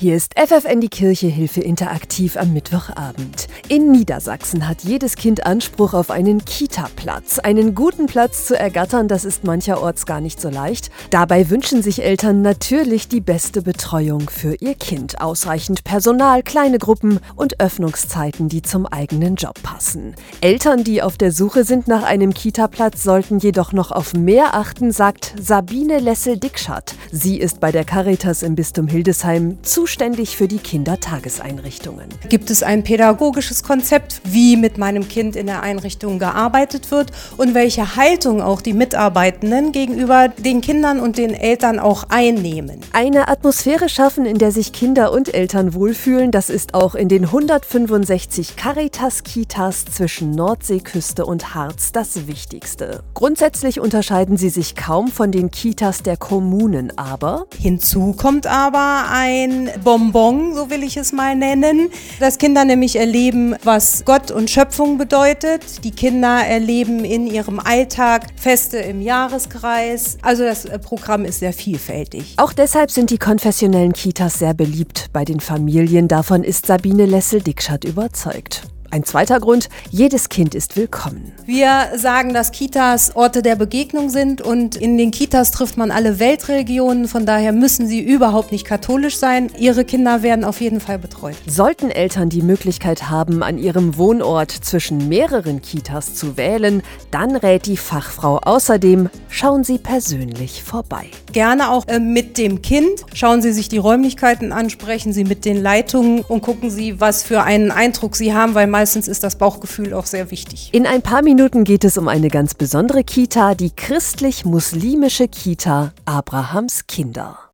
Hier ist FFN die Kirche Hilfe interaktiv am Mittwochabend. In Niedersachsen hat jedes Kind Anspruch auf einen Kita-Platz. Einen guten Platz zu ergattern, das ist mancherorts gar nicht so leicht. Dabei wünschen sich Eltern natürlich die beste Betreuung für ihr Kind. Ausreichend Personal, kleine Gruppen und Öffnungszeiten, die zum eigenen Job passen. Eltern, die auf der Suche sind nach einem Kita-Platz, sollten jedoch noch auf mehr achten, sagt Sabine Lessel-Dickschat. Sie ist bei der Caritas im Bistum Hildesheim zu zuständig für die Kindertageseinrichtungen. Gibt es ein pädagogisches Konzept, wie mit meinem Kind in der Einrichtung gearbeitet wird und welche Haltung auch die Mitarbeitenden gegenüber den Kindern und den Eltern auch einnehmen? Eine Atmosphäre schaffen, in der sich Kinder und Eltern wohlfühlen, das ist auch in den 165 Caritas-Kitas zwischen Nordseeküste und Harz das Wichtigste. Grundsätzlich unterscheiden sie sich kaum von den Kitas der Kommunen, aber hinzu kommt aber ein Bonbon, so will ich es mal nennen, dass Kinder nämlich erleben, was Gott und Schöpfung bedeutet. Die Kinder erleben in ihrem Alltag Feste im Jahreskreis. Also das äh, Programm ist sehr vielfältig. Auch deshalb sind die konfessionellen Kitas sehr beliebt bei den Familien. Davon ist Sabine Lessel-Dickschat überzeugt. Ein zweiter Grund, jedes Kind ist willkommen. Wir sagen, dass Kitas Orte der Begegnung sind und in den Kitas trifft man alle Weltreligionen. Von daher müssen sie überhaupt nicht katholisch sein. Ihre Kinder werden auf jeden Fall betreut. Sollten Eltern die Möglichkeit haben, an ihrem Wohnort zwischen mehreren Kitas zu wählen, dann rät die Fachfrau außerdem, schauen Sie persönlich vorbei. Gerne auch äh, mit dem Kind. Schauen Sie sich die Räumlichkeiten an, sprechen Sie mit den Leitungen und gucken Sie, was für einen Eindruck Sie haben, weil meistens ist das Bauchgefühl auch sehr wichtig. In ein paar Minuten geht es um eine ganz besondere Kita, die christlich-muslimische Kita Abrahams Kinder.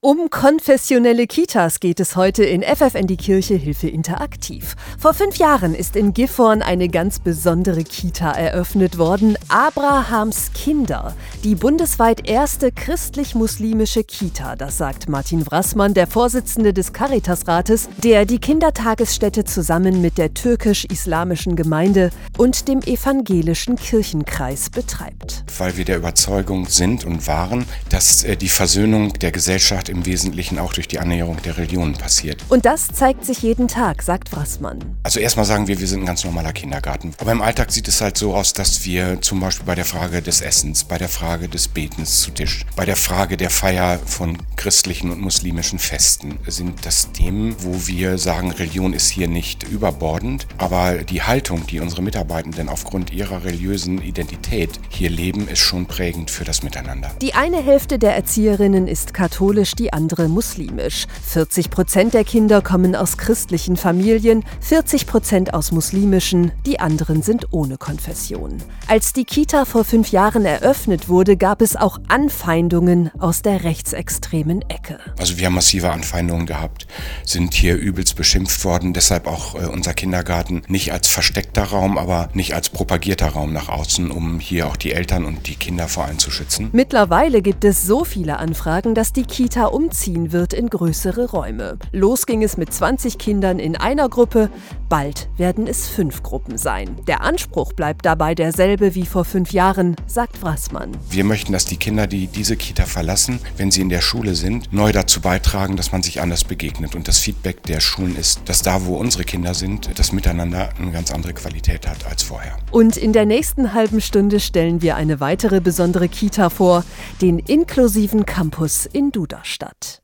Um konfessionelle Kitas geht es heute in FFN die Kirche Hilfe interaktiv. Vor fünf Jahren ist in Gifhorn eine ganz besondere Kita eröffnet worden, Abrahams Kinder, die bundesweit erste christlich-muslimische Kita, das sagt Martin Wrassmann, der Vorsitzende des Caritasrates, der die Kindertagesstätte zusammen mit der türkisch-islamischen Gemeinde und dem evangelischen Kirchenkreis betreibt. Weil wir der Überzeugung sind und waren, dass äh, die Versöhnung der Gesellschaft im Wesentlichen auch durch die Annäherung der Religionen passiert. Und das zeigt sich jeden Tag, sagt Wrassmann. Also erstmal sagen wir, wir sind ein ganz normaler Kindergarten. Aber im Alltag sieht es halt so aus, dass wir zum Beispiel bei der Frage des Essens, bei der Frage des Betens zu Tisch, bei der Frage der Feier von christlichen und muslimischen Festen sind das Themen, wo wir sagen, Religion ist hier nicht überbordend, aber die Haltung, die unsere Mitarbeitenden aufgrund ihrer religiösen Identität hier leben, ist schon prägend für das Miteinander. Die eine Hälfte der Erzieherinnen ist katholisch, die andere muslimisch. 40 Prozent der Kinder kommen aus christlichen Familien, 40 Prozent aus muslimischen, die anderen sind ohne Konfession. Als die Kita vor fünf Jahren eröffnet wurde, gab es auch Anfeindungen aus der rechtsextremen Ecke. Also wir haben massive Anfeindungen gehabt, sind hier übelst beschimpft worden, deshalb auch äh, unser Kindergarten nicht als versteckter Raum, aber nicht als propagierter Raum nach außen, um hier auch die Eltern und die Kinder vor allem zu schützen. Mittlerweile gibt es so viele Anfragen, dass die Kita umziehen wird in größere Räume. Los ging es mit 20 Kindern in einer Gruppe, bald werden es fünf Gruppen sein. Der Anspruch bleibt dabei derselbe wie vor fünf Jahren, sagt Wrassmann. Wir möchten, dass die Kinder, die diese Kita verlassen, wenn sie in der Schule sind, neu dazu beitragen, dass man sich anders begegnet. Und das Feedback der Schulen ist, dass da, wo unsere Kinder sind, das Miteinander eine ganz andere Qualität hat als vorher. Und in der nächsten halben Stunde stellen wir eine weitere besondere Kita vor, den inklusiven Campus in Duderstadt.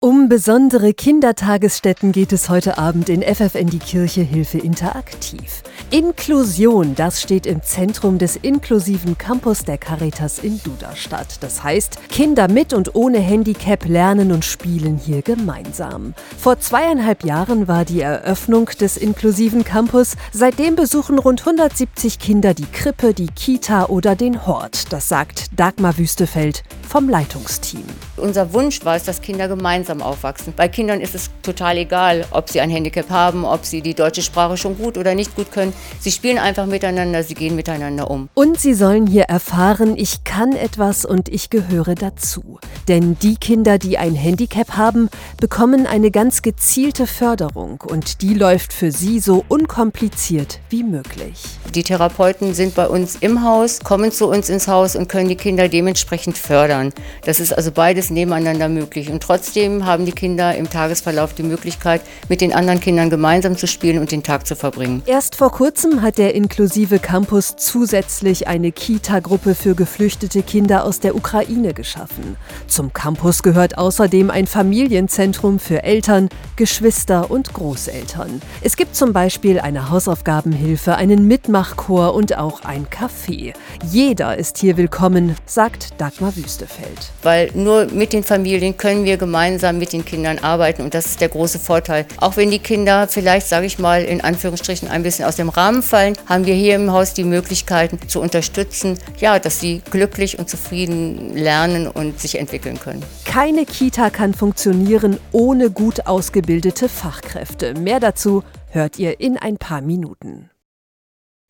Um besondere Kindertagesstätten geht es heute Abend in FFN die Kirche Hilfe interaktiv. Inklusion, das steht im Zentrum des inklusiven Campus der Caritas in Duderstadt. Das heißt, Kinder mit und ohne Handicap lernen und spielen hier gemeinsam. Vor zweieinhalb Jahren war die Eröffnung des inklusiven Campus. Seitdem besuchen rund 170 Kinder die Krippe, die Kita oder den Hort. Das sagt Dagmar Wüstefeld vom Leitungsteam. Unser Wunsch war es, dass Kinder gemeinsam gemeinsam aufwachsen. Bei Kindern ist es total egal, ob sie ein Handicap haben, ob sie die deutsche Sprache schon gut oder nicht gut können. Sie spielen einfach miteinander, sie gehen miteinander um. Und sie sollen hier erfahren, ich kann etwas und ich gehöre dazu. Denn die Kinder, die ein Handicap haben, bekommen eine ganz gezielte Förderung und die läuft für sie so unkompliziert wie möglich. Die Therapeuten sind bei uns im Haus, kommen zu uns ins Haus und können die Kinder dementsprechend fördern. Das ist also beides nebeneinander möglich. Und trotzdem haben die Kinder im Tagesverlauf die Möglichkeit, mit den anderen Kindern gemeinsam zu spielen und den Tag zu verbringen. Erst vor kurzem hat der inklusive Campus zusätzlich eine Kita-Gruppe für geflüchtete Kinder aus der Ukraine geschaffen. Zum Campus gehört außerdem ein Familienzentrum für Eltern, Geschwister und Großeltern. Es gibt zum Beispiel eine Hausaufgabenhilfe, einen Mitmachchor und auch ein Café. Jeder ist hier willkommen, sagt Dagmar Wüstefeld. Weil nur mit den Familien können wir gemeinsam mit den Kindern arbeiten und das ist der große Vorteil. Auch wenn die Kinder vielleicht, sage ich mal, in Anführungsstrichen ein bisschen aus dem Rahmen fallen, haben wir hier im Haus die Möglichkeiten zu unterstützen, ja, dass sie glücklich und zufrieden lernen und sich entwickeln können. Keine Kita kann funktionieren ohne gut ausgebildete Fachkräfte. Mehr dazu hört ihr in ein paar Minuten.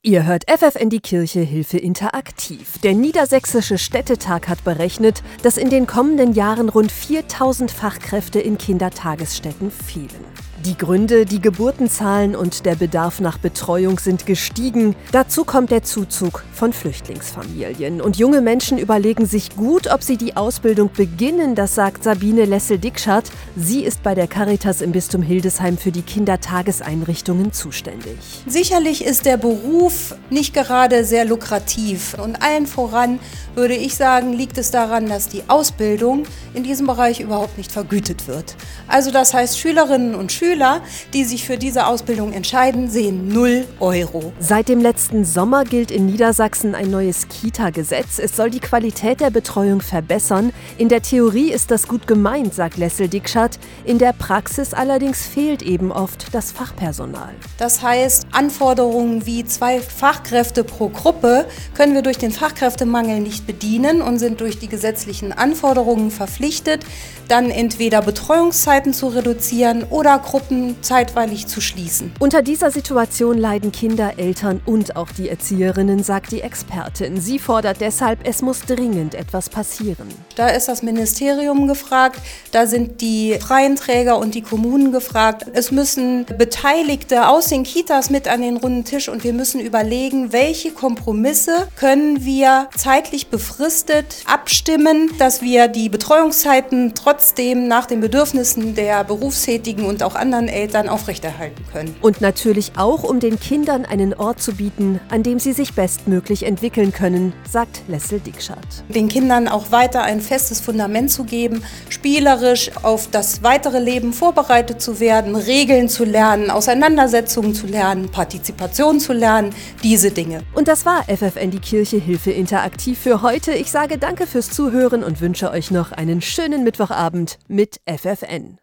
Ihr hört FFN die Kirche Hilfe interaktiv. Der Niedersächsische Städtetag hat berechnet, dass in den kommenden Jahren rund 4000 Fachkräfte in Kindertagesstätten fehlen. Die Gründe, die Geburtenzahlen und der Bedarf nach Betreuung sind gestiegen. Dazu kommt der Zuzug von Flüchtlingsfamilien. Und junge Menschen überlegen sich gut, ob sie die Ausbildung beginnen, das sagt Sabine Lessel-Dickschardt. Sie ist bei der Caritas im Bistum Hildesheim für die Kindertageseinrichtungen zuständig. Sicherlich ist der Beruf nicht gerade sehr lukrativ. Und allen voran würde ich sagen, liegt es daran, dass die Ausbildung in diesem Bereich überhaupt nicht vergütet wird. Also das heißt, Schülerinnen und Schüler Schüler, die sich für diese Ausbildung entscheiden, sehen 0 Euro. Seit dem letzten Sommer gilt in Niedersachsen ein neues Kita-Gesetz. Es soll die Qualität der Betreuung verbessern. In der Theorie ist das gut gemeint, sagt Lessel Dickschat. In der Praxis allerdings fehlt eben oft das Fachpersonal. Das heißt, Anforderungen wie zwei Fachkräfte pro Gruppe können wir durch den Fachkräftemangel nicht bedienen und sind durch die gesetzlichen Anforderungen verpflichtet, dann entweder Betreuungszeiten zu reduzieren oder Gruppen zeitweilig zu schließen. Unter dieser Situation leiden Kinder, Eltern und auch die Erzieherinnen, sagt die Expertin. Sie fordert deshalb, es muss dringend etwas passieren. Da ist das Ministerium gefragt, da sind die freien Träger und die Kommunen gefragt. Es müssen Beteiligte aus den Kitas mit an den runden Tisch und wir müssen überlegen, welche Kompromisse können wir zeitlich befristet abstimmen, dass wir die Betreuungszeiten trotzdem nach den Bedürfnissen der Berufstätigen und auch anderen Eltern aufrechterhalten können. Und natürlich auch, um den Kindern einen Ort zu bieten, an dem sie sich bestmöglich entwickeln können, sagt Lessel Dickschardt. Den Kindern auch weiter ein festes Fundament zu geben, spielerisch auf das weitere Leben vorbereitet zu werden, Regeln zu lernen, Auseinandersetzungen zu lernen, Partizipation zu lernen, diese Dinge. Und das war FFN die Kirche Hilfe Interaktiv für heute. Ich sage danke fürs Zuhören und wünsche euch noch einen schönen Mittwochabend mit FFN.